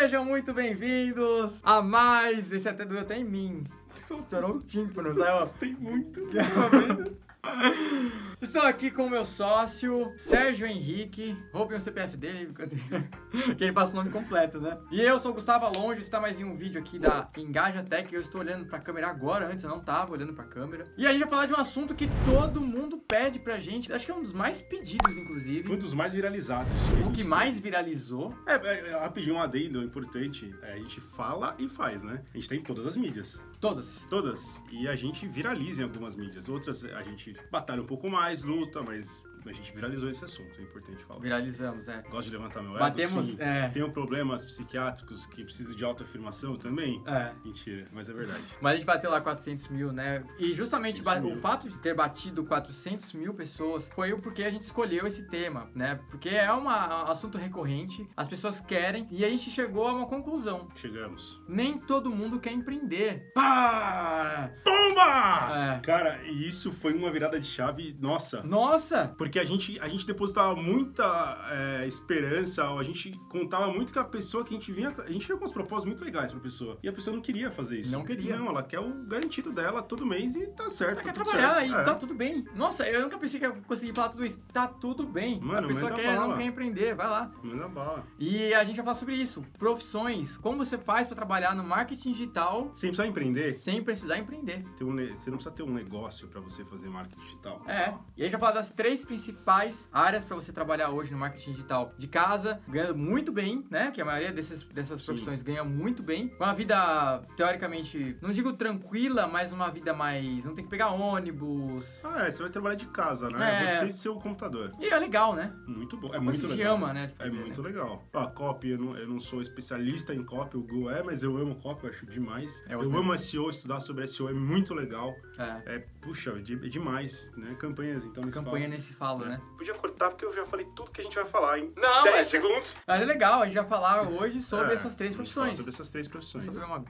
Sejam muito bem-vindos a mais. Esse até doeu até em mim. Estourou o tímpano, saiu. Tem muito. Estou aqui com o meu sócio, Sérgio Henrique. Roubem o CPF dele, que ele passa o nome completo, né? E eu sou o Gustavo Alonso, está mais em um vídeo aqui da Engaja Tech. Eu estou olhando pra câmera agora, antes eu não tava olhando pra câmera. E a gente vai falar de um assunto que todo mundo pede pra gente. Acho que é um dos mais pedidos, inclusive. Um dos mais viralizados. O que mais viralizou. É, é, é, rapidinho, um adendo importante. É, a gente fala e faz, né? A gente tem em todas as mídias. Todas. Todas. E a gente viraliza em algumas mídias. Outras a gente batalha um pouco mais, luta, mas a gente viralizou esse assunto, é importante falar. Viralizamos, é. Gosto de levantar meu ego, Batemos, sim. é. Tenho problemas psiquiátricos que precisam de autoafirmação também? É. Mentira, mas é verdade. Mas a gente bateu lá 400 mil, né? E justamente 400 ba- mil. o fato de ter batido 400 mil pessoas foi o porque a gente escolheu esse tema, né? Porque é um assunto recorrente, as pessoas querem, e a gente chegou a uma conclusão. Chegamos. Nem todo mundo quer empreender. Pá! Bomba! É. Cara, e isso foi uma virada de chave, nossa. Nossa! Porque a gente, a gente depositava muita é, esperança, a gente contava muito que a pessoa que a gente vinha. A gente vinha com uns propósitos muito legais pra pessoa. E a pessoa não queria fazer isso. Não queria. Não, ela quer o garantido dela todo mês e tá certo. Ela quer tá tudo trabalhar certo. e É. tá tudo bem. Nossa, eu nunca pensei que eu conseguia falar tudo isso. Tá tudo bem. Mano, a pessoa quer, não bala. quer empreender, vai lá. Manda bala. E a gente vai falar sobre isso. Profissões. Como você faz pra trabalhar no marketing digital Sem precisar empreender, sem precisar empreender. um você não precisa ter um negócio pra você fazer marketing digital. É. E a gente vai falar das três principais áreas pra você trabalhar hoje no marketing digital. De casa, ganha muito bem, né? Que a maioria desses, dessas Sim. profissões ganha muito bem. Com uma vida, teoricamente, não digo tranquila, mas uma vida mais. Não tem que pegar ônibus. Ah, é, você vai trabalhar de casa, né? É. Você e seu computador. E é legal, né? Muito bom. É muito legal. ama, né? É muito né? legal. Ó, copy, eu não, eu não sou especialista em copy, o Gu é, mas eu amo copy, eu acho demais. É eu amo SEO, estudar sobre SEO é muito legal. É. É, puxa, é, de- demais, né? Campanhas, então nesse Campanha fala. nesse falo, né? Podia cortar porque eu já falei tudo que a gente vai falar em Não, 10 mas, segundos. mas é legal, a gente vai falar hoje sobre É, essas três profissões. Sobre essas três profissões. Deixa eu beber uma.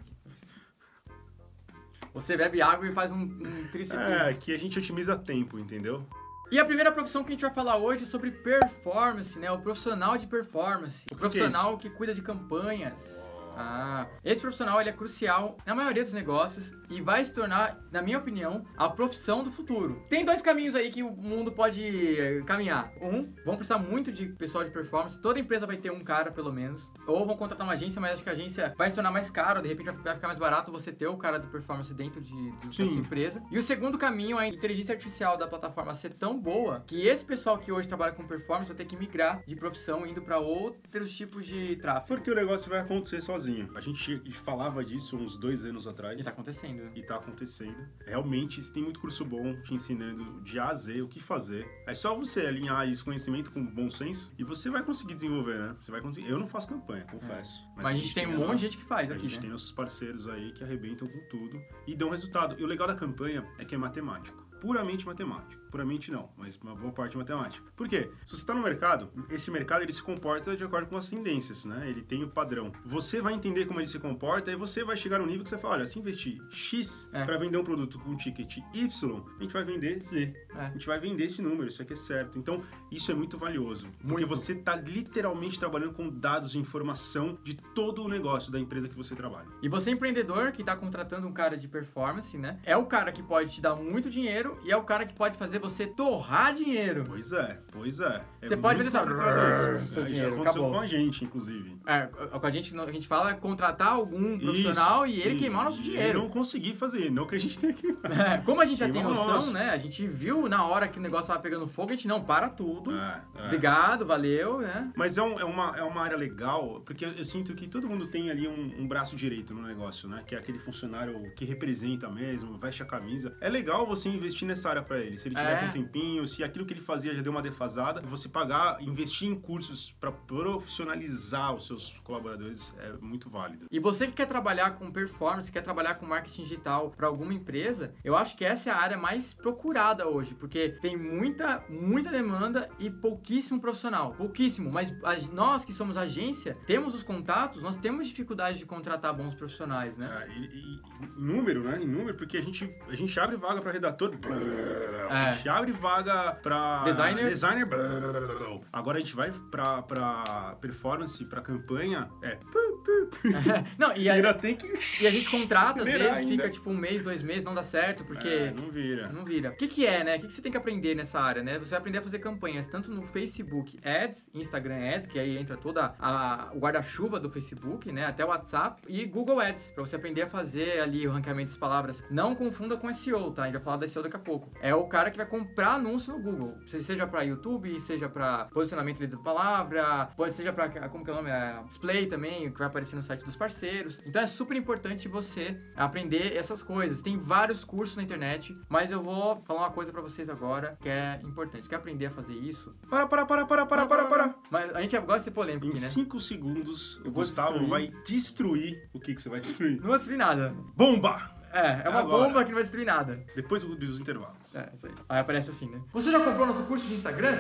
Você bebe água e faz um, um tríceps. É, que a gente otimiza tempo, entendeu? E a primeira profissão que a gente vai falar hoje é sobre performance, né? O profissional de performance. O que que é profissional que cuida de campanhas. Ah, esse profissional ele é crucial na maioria dos negócios e vai se tornar, na minha opinião, a profissão do futuro. Tem dois caminhos aí que o mundo pode eh, caminhar. Um, vão precisar muito de pessoal de performance. Toda empresa vai ter um cara, pelo menos. Ou vão contratar uma agência, mas acho que a agência vai se tornar mais caro. De repente vai ficar mais barato você ter o cara do performance dentro de, de sua empresa. E o segundo caminho é a inteligência artificial da plataforma ser tão boa que esse pessoal que hoje trabalha com performance vai ter que migrar de profissão indo para outros tipos de tráfego. Porque o negócio vai acontecer sozinho. A gente falava disso uns dois anos atrás. E tá acontecendo. né? E tá acontecendo. Realmente, tem muito curso bom te ensinando de A a Z o que fazer. É só você alinhar esse conhecimento com bom senso e você vai conseguir desenvolver, né? Você vai conseguir. Eu não faço campanha, confesso. Mas, a gente tem um monte de gente que faz A aqui, gente né? tem nossos parceiros aí que arrebentam com tudo e dão resultado. E o legal da campanha é que é matemático. Puramente matemático. Puramente não, mas uma boa parte matemática. Por quê? Se você está no mercado, esse mercado ele se comporta de acordo com as tendências, né? Ele tem o padrão. Você vai entender como ele se comporta e você vai chegar no nível que você fala, olha, se investir X É. para vender um produto com ticket Y, a gente vai vender Z. É. A gente vai vender esse número, isso aqui é certo. Então, isso é muito valioso. Porque Muito. você está literalmente trabalhando com dados de informação de todo o negócio da empresa que você trabalha. E você empreendedor que tá contratando um cara de performance, né? É o cara que pode te dar muito dinheiro e é o cara que pode fazer você torrar dinheiro. Pois é, pois é. É Você pode fazer assim, complicado "Rrr, isso. seu É, já aconteceu acabou." com a gente, inclusive. É, com a gente, a gente fala contratar algum profissional e ele E- queimar o nosso e dinheiro. não conseguir fazer, não que a gente tenha que. É, como a gente já tem Queima o noção, nosso. né? A gente viu na hora que o negócio tava pegando fogo, a gente não para tudo. É, é. Obrigado, valeu, né? Mas é, um- é uma, é uma área legal, porque eu, eu sinto que todo mundo tem ali um, um braço direito no negócio, né? Que é aquele funcionário que representa mesmo, veste a camisa. É legal você investir nessa área pra ele. Se ele tiver É. com um tempinho, se aquilo que ele fazia já deu uma defasada, você pagar, investir em cursos pra profissionalizar os seus colaboradores é muito válido. E você que quer trabalhar com performance, quer trabalhar com marketing digital para alguma empresa, eu acho que essa é a área mais procurada hoje, porque tem muita, muita demanda e pouquíssimo profissional. Pouquíssimo, mas nós que somos agência, temos os contatos, nós temos dificuldade de contratar bons profissionais, né? É, e, e- em número, né? Em número, porque a gente, a gente abre vaga pra redator. É. gente abre vaga pra Designer. designer. blá, blá, blá. Agora a gente vai pra, pra performance, pra campanha. É. Não, e a, tem que. e a gente contrata, às vezes, ainda. fica tipo um mês, dois meses, não dá certo, porque. É, não vira. Não vira. O que, que é, né? O que, que você tem que aprender nessa área, né? Você vai aprender a fazer campanhas tanto no Facebook Ads, Instagram Ads, que aí entra toda a, o guarda-chuva do Facebook, né? Até o WhatsApp, e Google Ads, pra você aprender a fazer ali o ranqueamento das palavras. Não confunda com SEO, tá? A gente vai falar da SEO daqui a pouco. É o cara que vai comprar anúncio no Google, Se- seja pra YouTube, seja pra posicionamento da palavra, pode seja pra, como que é o nome? É, display também, que vai aparecer no site dos parceiros. Então é super importante você aprender essas coisas. Tem vários cursos na internet, mas eu vou falar uma coisa pra vocês agora que é importante. Quer aprender a fazer isso? Para, para, para, para, para, para, para. Mas a gente gosta de ser polêmico Em aqui, né? 5 segundos, o Gustavo destruir. vai destruir o que, que você vai destruir. Não vai destruir nada. Bomba! É, é uma Agora. bomba que não vai destruir nada. Depois dos intervalos. É, isso aí. Aí aparece assim, né? Você já comprou nosso curso de Instagram?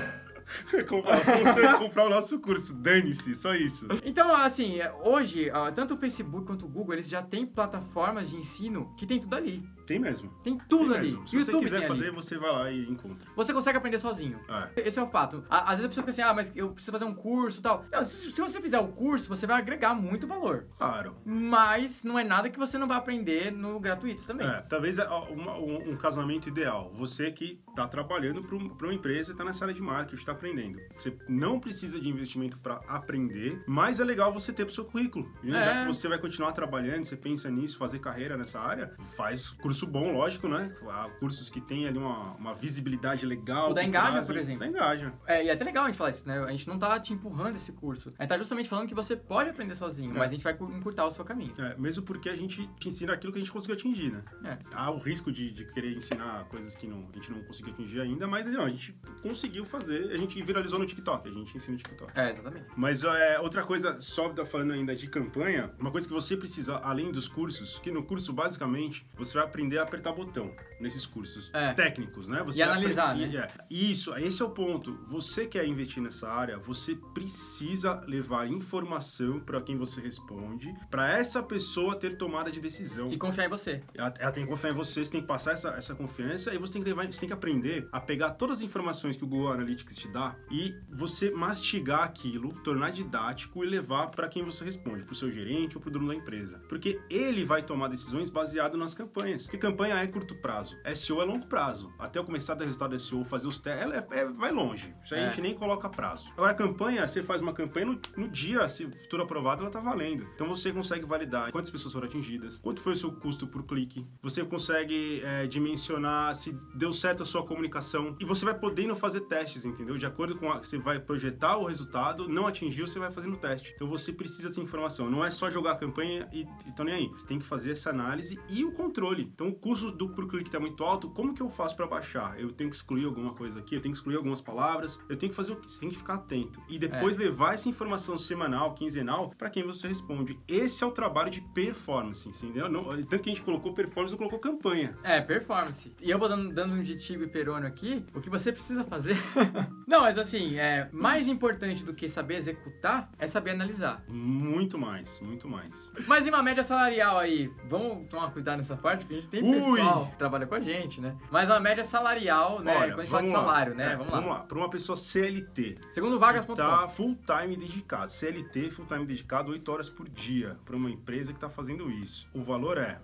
Comprar, você comprar o nosso curso. Dane-se, só isso. Então, assim, é, hoje, ó, tanto o Facebook quanto o Google, eles já têm plataformas de ensino que tem tudo ali. Tem mesmo. Tem tudo Tem ali. mesmo. Se você YouTube quiser tem ali. fazer, você vai lá e encontra. Você consegue aprender sozinho. É. Esse é o fato. Às vezes a pessoa fica assim, ah, mas eu preciso fazer um curso e tal. Não, se, se você fizer o curso, você vai agregar muito valor. Claro. Mas não é nada que você não vai aprender no gratuito também. É, talvez é, ó, uma- um, um casamento ideal. Você que está trabalhando para uma empresa e está nessa área de marketing, está aprendendo. Você não precisa de investimento para aprender, mas é legal você ter para o seu currículo. né? É. Já que você vai continuar trabalhando, você pensa nisso, fazer carreira nessa área, faz curso bom, lógico, né? Há cursos que tem ali uma, uma visibilidade legal. O da Engaja, trazem- por exemplo. Da Engaja. É, e é até legal a gente falar isso, né? A gente não tá te empurrando esse curso. A gente tá justamente falando que você pode aprender sozinho, É. mas a gente vai cu- encurtar o seu caminho. É, mesmo porque a gente te ensina aquilo que a gente conseguiu atingir, né? É. Há o risco de, de querer ensinar coisas que não, a gente não conseguiu atingir ainda, mas não, a gente conseguiu fazer, a gente viralizou no TikTok, a gente ensina no TikTok. É, exatamente. Mas é, outra coisa, só tá falando ainda de campanha, uma coisa que você precisa, além dos cursos, que no curso, basicamente, você vai aprender a apertar botão nesses cursos É. técnicos, né? Você E analisar, apre- né? é. Isso, esse é o ponto. Você quer investir nessa área, você precisa levar informação para quem você responde, para essa pessoa ter tomada de decisão. E confiar em você. Ela, ela tem que confiar em você, você tem que passar essa, essa confiança e você tem que levar, você tem que aprender a pegar todas as informações que o Google Analytics te dá e você mastigar aquilo, tornar didático e levar para quem você responde, para o seu gerente ou para o dono da empresa. Porque ele vai tomar decisões baseado nas campanhas. Porque campanha é curto prazo, SEO é longo prazo. Até eu começar a dar resultado do SEO, fazer os testes, ela é, é- vai longe. Isso aí É. a gente nem coloca prazo. Agora, campanha, você faz uma campanha no, no dia, se for aprovado, ela tá valendo. Então você consegue validar quantas pessoas foram atingidas, quanto foi o seu custo por clique, você consegue é, dimensionar se deu certo a sua comunicação e você vai podendo fazer testes, entendeu? De acordo com a, você vai projetar o resultado, não atingiu, você vai fazendo teste. Então você precisa dessa informação. Não é só jogar a campanha e, e tô nem aí. Você tem que fazer essa análise e o controle. Então o custo do por clique tá muito alto, como que eu faço para baixar? Eu tenho que excluir alguma coisa aqui, eu tenho que excluir algumas palavras, eu tenho que fazer o que? Você tem que ficar atento. E depois levar essa informação semanal, quinzenal, para quem você responde. Esse é o trabalho de performance, entendeu? Não, tanto que a gente colocou performance, não colocou campanha. É, performance. E eu vou dando, dando um de Tigo e Perônio aqui, o que você precisa fazer. não, mas assim, é mais importante do que saber executar é saber analisar. Muito mais, muito mais. Mas em uma média salarial aí, vamos tomar cuidado nessa parte, porque a gente tem Ui! pessoal que trabalha com a gente, né? Mas uma média salarial, né? Olha, Quando a gente fala de vamos lá. salário, né? É, vamos lá. Para uma pessoa CLT, Segundo vagas.com. tá full time dedicado. CLT, full time dedicado, 8 horas por dia, para uma empresa que tá fazendo isso. O valor é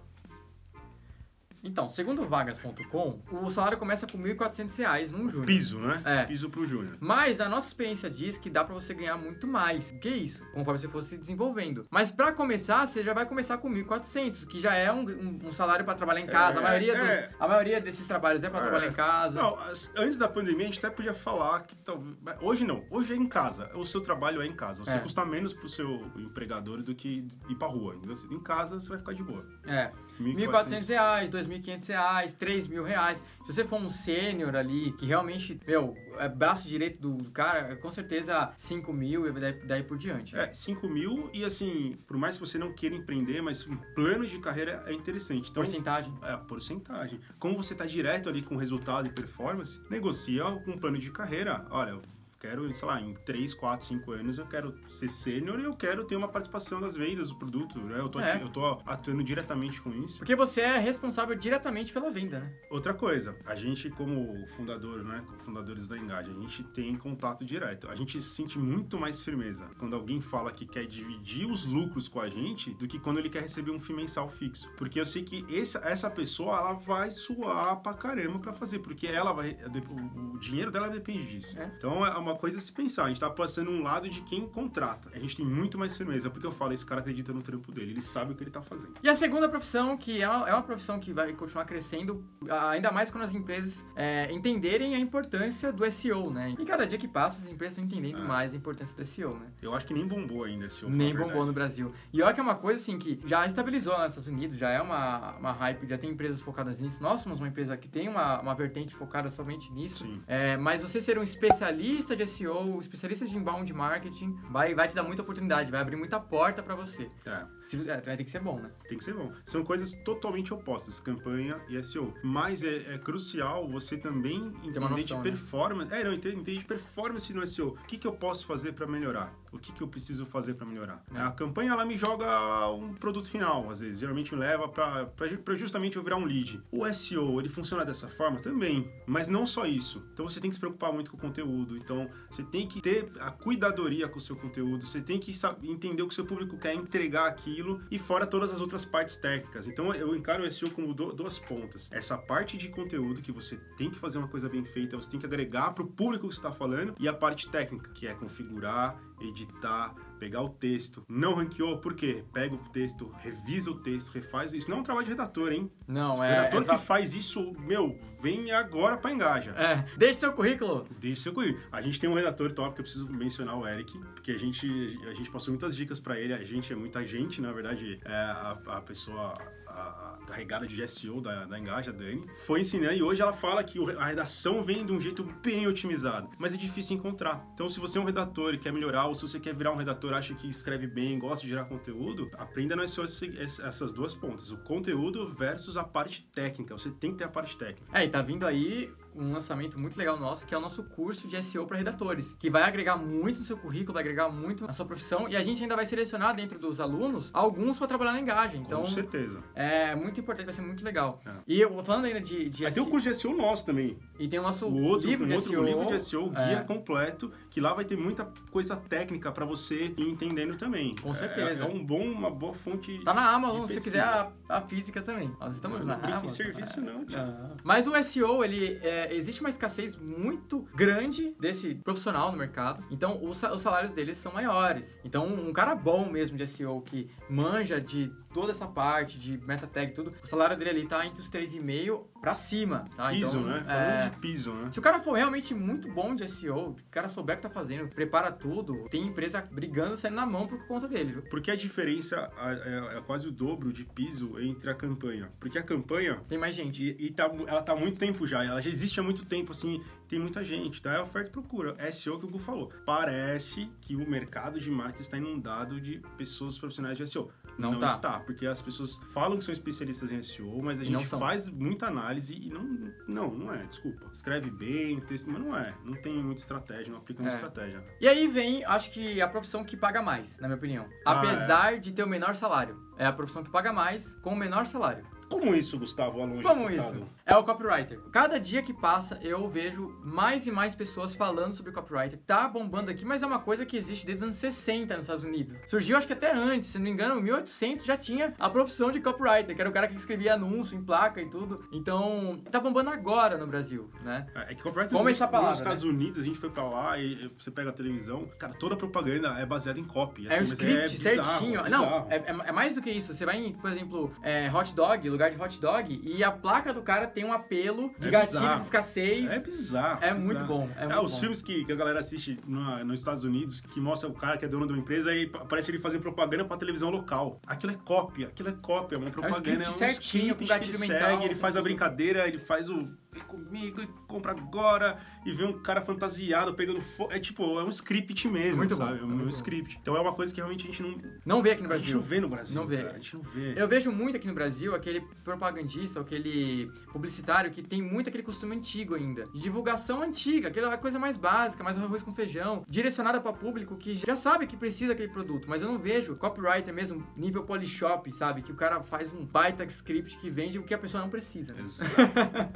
Então, segundo vagas.com, o salário começa com 1.400 reais num júnior. piso, né? É. Piso pro júnior. Mas a nossa experiência diz que dá pra você ganhar muito mais. O que é isso? Conforme você for se desenvolvendo. Mas pra começar, você já vai começar com 1.400, que já é um, um- um salário pra trabalhar em casa. É, a, maioria dos- é. a maioria desses trabalhos é pra É. trabalhar em casa. Não, antes da pandemia a gente até podia falar que talvez. Hoje não, hoje é em casa. O seu trabalho é em casa. Você É. custa menos pro seu empregador do que ir pra rua. Então, em casa você vai ficar de boa. É. 1.400 reais, 2.500 reais, 3.000 reais. Se você for um sênior ali, que realmente, meu, é braço direito do, cara, com certeza 5 mil e daí, daí por diante. É, 5 mil e assim, por mais que você não queira empreender, mas um plano de carreira é interessante. Então, Porcentagem. É, porcentagem. Como você tá direto ali com resultado e performance, negocia um plano de carreira. Olha, quero, sei lá, em 3, 4, 5 anos eu quero ser sênior e eu quero ter uma participação das vendas do produto, né? Eu tô, É. eu tô atuando diretamente com isso. Porque você é responsável diretamente pela venda, né? Outra coisa, a gente como fundador, né, como fundadores da Engage, a gente tem contato direto. A gente sente muito mais firmeza quando alguém fala que quer dividir os lucros com a gente do que quando ele quer receber um FII mensal fixo. Porque eu sei que essa, essa pessoa, ela vai suar pra caramba pra fazer, porque ela vai, o, o dinheiro dela depende disso. É. Então é uma coisa a se pensar, a gente tá passando um lado de quem contrata. A gente tem muito mais firmeza, porque eu falo, esse cara acredita no trampo dele, ele sabe o que ele tá fazendo. E a segunda profissão, que é uma, é uma profissão que vai continuar crescendo, ainda mais quando as empresas é, entenderem a importância do SEO, né? E cada dia que passa, as empresas estão entendendo É. mais a importância do SEO, né? Eu acho que nem bombou ainda esse Nem bombou no Brasil. E olha que é uma coisa assim que já estabilizou nos Estados Unidos, já é uma, uma hype, já tem empresas focadas nisso. Nós somos uma empresa que tem uma, uma vertente focada somente nisso. Sim. É, mas você ser um especialista de SEO, especialista de inbound marketing, vai, vai te dar muita oportunidade, vai abrir muita porta pra você. É. Se, é, vai ter que ser bom, né? Tem que ser bom. São coisas totalmente opostas, campanha e SEO. Mas é, é crucial você também entender noção, de né? performance. É, não, entender de performance no SEO. O que, que eu posso fazer para melhorar? O que, que eu preciso fazer para melhorar? É. A campanha, ela me joga um produto final, às vezes. Geralmente me leva para justamente eu virar um lead. O SEO, ele funciona dessa forma também. Mas não só isso. Então você tem que se preocupar muito com o conteúdo. Então você tem que ter a cuidadoria com o seu conteúdo. Você tem que entender o que o seu público quer entregar aquilo e fora todas as outras partes técnicas. Então eu encaro o SEO como du- duas pontas. Essa parte de conteúdo que você tem que fazer uma coisa bem feita, você tem que agregar para o público que está falando e a parte técnica, que é configurar, editar, pegar o texto. Não ranqueou, por quê? Pega o texto, revisa o texto, refaz. Isso não é um trabalho de redator, hein? Não, O é. redator é tra- que faz isso, meu, vem agora para engaja. É, deixe seu currículo. Deixe seu currículo. A gente tem um redator top que eu preciso mencionar o Eric, porque a gente, a gente passou muitas dicas pra ele. A gente é muita gente, na verdade, é a, a pessoa a, carregada de SEO da, da Engaja, a Dani, foi ensinando e hoje ela fala que a redação vem de um jeito bem otimizado, mas é difícil encontrar. Então, se você é um redator e quer melhorar, ou se você quer virar um redator, acha que escreve bem, gosta de gerar conteúdo, aprenda só esse- essas duas pontas, o conteúdo versus a parte técnica. Você tem que ter a parte técnica. É, e tá vindo aí um lançamento muito legal nosso, que é o nosso curso de SEO para redatores, que vai agregar muito no seu currículo, vai agregar muito na sua profissão, e a gente ainda vai selecionar dentro dos alunos alguns para trabalhar na Engagem. Então, Com certeza. é muito importante, vai ser muito legal. É. E eu falando ainda de, de Vai ter o SEO, curso de SEO nosso também. e tem o nosso o outro, livro um de outro SEO. livro de SEO, guia é. completo, que lá vai ter muita coisa técnica para você ir entendendo também. Com É- certeza. É, um bom, uma boa fonte. Tá na Amazon, de se quiser a, a física também. Nós estamos Não, na não brinca em Amazon. serviço é. não, tio. Não. Mas o SEO, ele é, existe uma escassez muito grande desse profissional no mercado. Então, os, os salários deles são maiores. Então, um cara bom mesmo de SEO que manja de toda essa parte de meta tag e tudo, o salário dele ali tá entre os 3,5 pra cima, tá? Piso, então, né? é, Falando de piso, né? se o cara for realmente muito bom de SEO, o cara souber o que tá fazendo, prepara tudo, tem empresa brigando, saindo na mão por conta dele, viu? Porque a diferença é, é quase o dobro de piso entre a campanha. Porque a campanha, Tem mais gente. e, e tá, ela tá há muito tempo já, ela já existe há muito tempo, assim, tem muita gente, tá? É oferta e procura. SEO que o Gu falou. Parece que o mercado de marketing está inundado de pessoas profissionais de SEO. Não Não, tá. está, porque as pessoas falam que são especialistas em SEO, mas a gente faz muita análise e não, não, não é, desculpa. Escreve bem, texto, mas não é. Não tem muita estratégia, não aplica muita É. estratégia. E aí vem, acho que a profissão que paga mais, na minha opinião. Ah, Apesar de ter o menor salário. É a profissão que paga mais com o menor salário. Como isso, Gustavo Alonso? Como isso? É o copywriter. Cada dia que passa, eu vejo mais e mais pessoas falando sobre copywriter. Tá bombando aqui, mas é uma coisa que existe desde os anos 60 nos Estados Unidos. Surgiu, acho que até antes, se não me engano, em 1800 já tinha a profissão de copywriter, que era o cara que escrevia anúncio em placa e tudo. Então, tá bombando agora no Brasil, né? É que copyright Como essa palavra, nos Estados Unidos, a gente foi pra lá e você pega a televisão, cara, toda a propaganda é baseada em copy. É um assim, mas script bizarro, certinho. bizarro. Não, é, é- é mais do que isso. Você vai em, por exemplo, é, hot dog, lugar de hot dog, e a placa do cara tem um apelo de É gatilho bizarro. de escassez. É bizarro. É bizarro. muito bom. É Ah, muito os bom. filmes que, que a galera assiste no- nos Estados Unidos, que mostra o cara que é dono de uma empresa e aparece ele fazendo propaganda pra televisão local. Aquilo é cópia, aquilo é cópia, é uma propaganda, script certinho, com gatilho que ele mental, segue, ele faz a brincadeira, ele faz o vem comigo e compra agora. E vem um cara fantasiado pegando fogo. É tipo, é um script mesmo, Muito bom, sabe? É um, muito bom. script. Então é uma coisa que realmente a gente não. Não vê aqui no A gente Brasil. não vê no Brasil. Não vê. cara, A gente não vê. Eu vejo muito aqui no Brasil aquele propagandista, aquele publicitário que tem muito aquele costume antigo ainda. De divulgação antiga, aquela coisa mais básica, mais arroz com feijão, direcionada para público que já sabe que precisa daquele produto. Mas eu não vejo copywriter mesmo, nível polishop, sabe? Que o cara faz um baita script que vende o que a pessoa não precisa. Exato.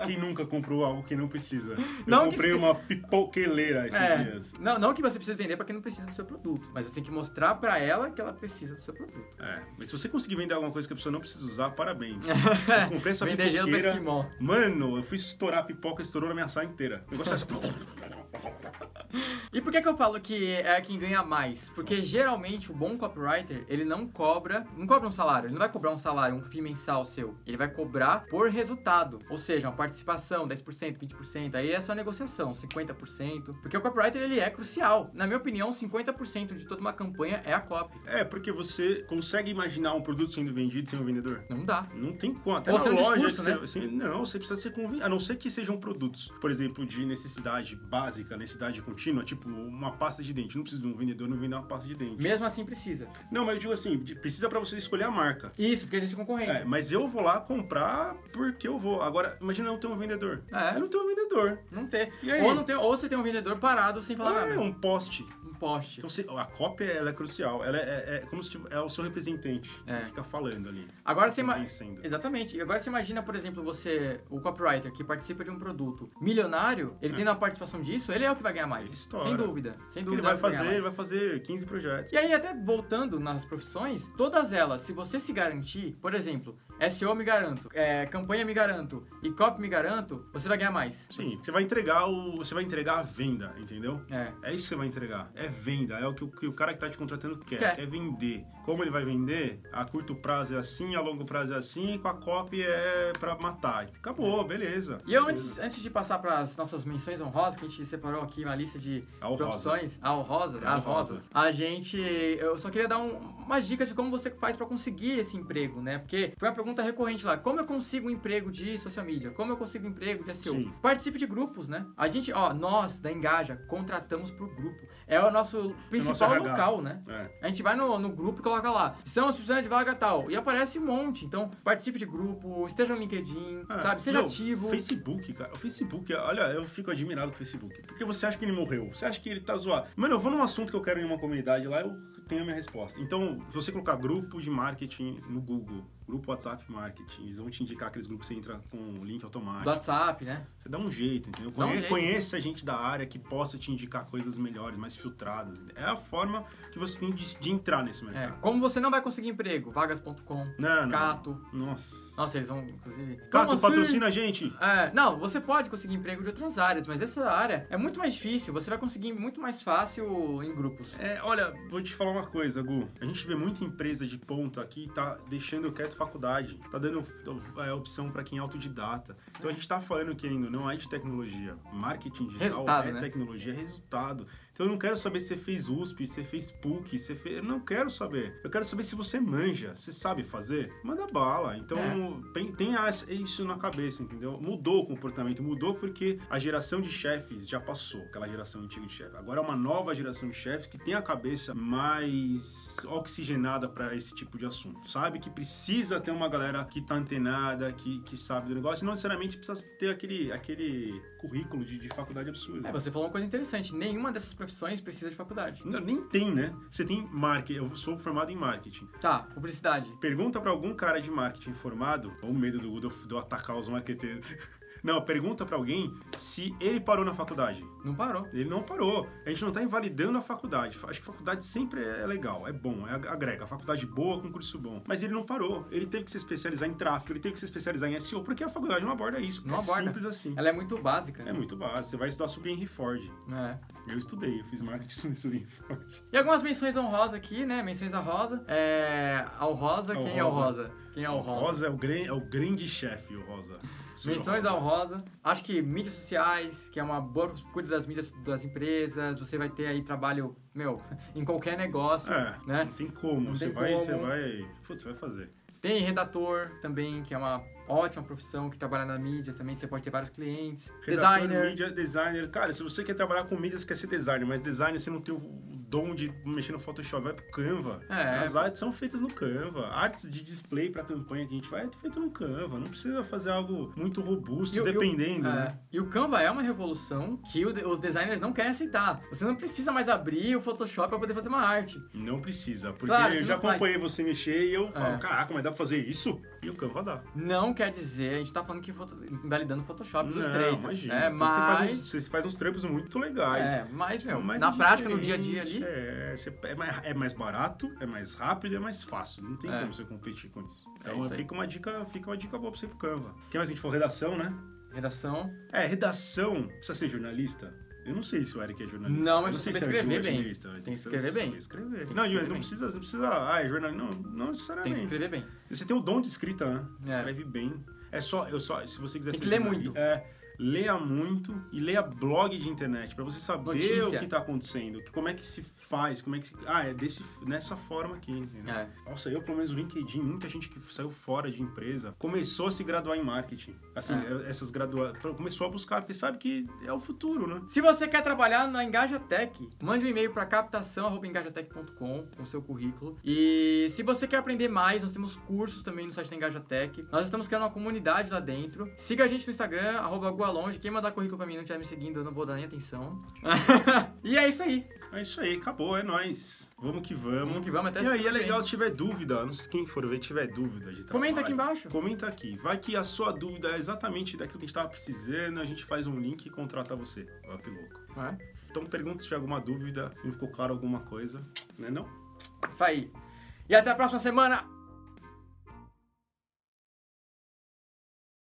Quem nunca comprou algo que não precisa? Eu Não que comprei se- uma pipoqueleira esses É, dias. não, não que você precisa vender para quem não precisa do seu produto, mas você tem que mostrar para ela que ela precisa do seu produto. É, mas se você conseguir vender alguma coisa que a pessoa não precisa usar, parabéns. Eu comprei essa Vender pipoqueira. esquimó. Mano, eu fui estourar a pipoca, estourou na minha sala inteira. O negócio é assim. E por que, que eu falo que é quem ganha mais? Porque geralmente o bom copywriter, ele não cobra, não cobra um salário, ele não vai cobrar um salário, um FII mensal seu. Ele vai cobrar por resultado. Ou seja, uma participação, 10%, 20%, aí é só negociação, 50%. Porque o copywriter, ele é crucial. Na minha opinião, 50% de toda uma campanha é a copy. É, porque você consegue imaginar um produto sendo vendido sem um vendedor? Não dá. Não tem como. Até Ou na loja discurso, né? você, assim, não, você precisa ser convincente. A não ser que sejam produtos, por exemplo, de necessidade básica, necessidade contínua, tipo uma pasta de dente. Não precisa de um vendedor não vender uma pasta de dente. Mesmo assim precisa. Não, mas eu digo assim, precisa pra você escolher a marca. Isso, porque existe concorrência. É, mas eu vou lá comprar porque eu vou. Agora, imagina eu não ter um vendedor. É. Eu não tenho um vendedor. Não aí? Ou, não tem, ou você tem um vendedor parado sem falar é nada. um poste. Um poste. Então você- a cópia ela é crucial. Ela é, é- é como se tivesse- é o seu representante. É. Que fica falando ali. Agora você ima- convencendo. Exatamente. E agora você imagina, por exemplo, você, o copywriter que participa de um produto milionário, ele É. tendo a participação disso, ele é o que vai ganhar mais. Ele estoura. Sem dúvida. Sem Porque ele dúvida. vai ganhar fazer, mais. ele vai fazer 15 projetos. E aí, até voltando nas profissões, todas elas, se você se garantir, por exemplo, SEO me garanto, é, campanha me garanto e copy me garanto, você vai ganhar mais. Sim, você vai entregar o. Você vai entregar a venda, entendeu? É. É isso que você vai entregar. É venda. É o que, o que o cara que tá te contratando quer. Quer. Quer vender. Como ele vai vender? A curto prazo é assim, a longo prazo é assim, com a copy é pra matar. Acabou, beleza. E eu, Beleza. antes, antes de passar para as nossas menções honrosas, que a gente separou aqui uma lista de A honrosa. profissões, honrosas, É as rosas, a gente, eu só queria dar um, umas dicas de como você faz para conseguir esse emprego, né? Porque foi uma pergunta recorrente lá, como eu consigo um emprego de social media? Como eu consigo um emprego de SEO? Sim. Participe de grupos, né? A gente, ó, nós da Engaja contratamos pro grupo. É o nosso principal RH. local, né? É. A gente vai no, no grupo e coloca lá, estamos precisando de vaga tal. E aparece um monte. Então, participe de grupo, esteja no LinkedIn, É. sabe? Seja Meu, ativo. Facebook, cara. O Facebook, olha, eu fico admirado com o Facebook. Porque você acha que ele morreu? Você acha que ele tá zoado? Mano, eu vou num assunto que eu quero em uma comunidade lá, eu tenho a minha resposta. Então, se você colocar grupo de marketing no Google, grupo WhatsApp Marketing, eles vão te indicar aqueles grupos que você entra com o link automático. Do WhatsApp, né? Você dá um jeito, entendeu? Dá um Conhe- jeito. Conheça a gente da área que possa te indicar coisas melhores, mais filtradas. É a forma que você tem de, de entrar nesse É. mercado. Como você não vai conseguir emprego, vagas.com. Cato. Nossa. Nossa, eles vão, inclusive. Cato, assim? patrocina a gente. É, não, você pode conseguir emprego de outras áreas, mas essa área é muito mais difícil. Você vai conseguir muito mais fácil em grupos. É, olha, vou te falar uma coisa, Gu. A gente vê muita empresa de ponta aqui tá deixando quieto faculdade. Tá dando é, opção pra quem é autodidata. Então a gente tá falando, querendo ou não, é de tecnologia. Marketing digital Resultado, é né? tecnologia, é resultado. Então eu não quero saber se você fez USP, se você fez PUC, se você fez... Eu não quero saber. Eu quero saber se você manja, você sabe fazer. Manda bala. Então É. tem- tenha isso na cabeça, entendeu? Mudou o comportamento, mudou porque a geração de chefes já passou, aquela geração antiga de chefe. Agora é uma nova geração de chefes que tem a cabeça mais oxigenada para esse tipo de assunto. Sabe que precisa ter uma galera que tá antenada, que, que sabe do negócio, não necessariamente precisa ter aquele, aquele currículo de, de faculdade absurdo. É, você falou uma coisa interessante. Nenhuma dessas profissões precisa de faculdade. Não, nem tem, né? Você tem marketing, eu sou formado em marketing. Tá, publicidade. Pergunta pra algum cara de marketing formado, ou medo do do, do atacar os marqueteiros. Não, pergunta pra alguém se ele parou na faculdade. Não parou. Ele não parou. A gente não tá invalidando a faculdade. Acho que faculdade sempre é legal, é bom, é agrega. Faculdade boa com curso bom. Mas ele não parou. Ele teve que se especializar em tráfego, ele teve que se especializar em SEO, porque a faculdade não aborda isso. Não é aborda. simples assim. Ela é muito básica. É muito básico. Você vai estudar sobre Henry Ford. É. Eu estudei, eu fiz marketing sobre Henry Ford. E algumas menções honrosas aqui, né? Menções a Rosa. É. Ao Rosa, quem é o Rosa. Rosa? Quem é o O Rosa? Rosa é o, gran, é o grande chefe, o Rosa. Menções Rosa. Acho que mídias sociais, que é uma boa. Cuida das mídias das empresas. Você vai ter aí trabalho, meu, em qualquer negócio. É, né? não tem como. Não você tem vai, como. você vai. Putz, você vai fazer. Tem redator também, que é uma ótima profissão que trabalha na mídia também, você pode ter vários clientes. Redator, designer. mídia, designer. Cara, se você quer trabalhar com mídia, você quer ser designer, mas designer você não tem o dom de mexer no Photoshop, vai pro Canva. É. As artes são feitas no Canva. Artes de display pra campanha que a gente vai é feito no Canva. Não precisa fazer algo muito robusto, E o- e o- dependendo, é, né? E o Canva é uma revolução que o os designers não querem aceitar. Você não precisa mais abrir o Photoshop para poder fazer uma arte. Não precisa, porque Claro, eu já não faz. acompanhei você mexer e eu falo, É. caraca, mas dá pra fazer isso? E o Canva dá. Não quer dizer, a gente tá falando que foto, invalidando o Photoshop dos treinos. imagina. É, Então mas, você, faz uns, você faz uns trampos muito legais. é, mas, meu, Mas na é prática, no dia a dia ali, É, é, mais, é mais barato, é mais rápido, é mais fácil. Não tem É. como você competir com isso. É Então isso fica uma dica, fica uma dica boa pra você pro Canva. O que mais a gente falou? Redação, né? redação. É, redação. Precisa ser jornalista? Eu não sei se o Eric é jornalista. Não, mas você sei se é escrever bem. Tem que escrever bem. Escrever. não, escrever não precisa, não precisa. Ah, é jornalista. Não, não Tem que necessariamente. escrever bem. Você tem o dom de escrita, né? É. Escreve bem. É só, eu só, se você quiser Tem que ler muito. É, leia muito e leia blog de internet pra você saber Notícia. o que tá acontecendo, como é que se faz, como é que se, ah, é desse nessa forma aqui, entendeu? É. Nossa, eu pelo menos no LinkedIn, muita gente que saiu fora de empresa começou a se graduar em marketing. Assim, É. essas gradua começou a buscar, porque sabe que é o futuro, né? Se você quer trabalhar na Engajatec, mande um e-mail para captação.engajatec.com com seu currículo. E se você quer aprender mais, nós temos cursos também no site da Engajatec. Nós estamos criando uma comunidade lá dentro. Siga a gente no Instagram, arroba Gualonge. Quem mandar currículo pra mim e não estiver me seguindo, eu não vou dar nem atenção. e é isso aí. É isso aí, acabou, é nóis. Vamos que vamos. Vamos que vamos até E aí é legal se tiver dúvida, não sei quem for ver tiver dúvida de Comenta trabalho, aqui embaixo. Comenta aqui. Vai que a sua dúvida é exatamente daquilo que a gente tava precisando, a gente faz um link e contrata você. Olha que louco. É? Então pergunta se tiver alguma dúvida, não ficou claro alguma coisa, né não? Isso aí. E até a próxima semana.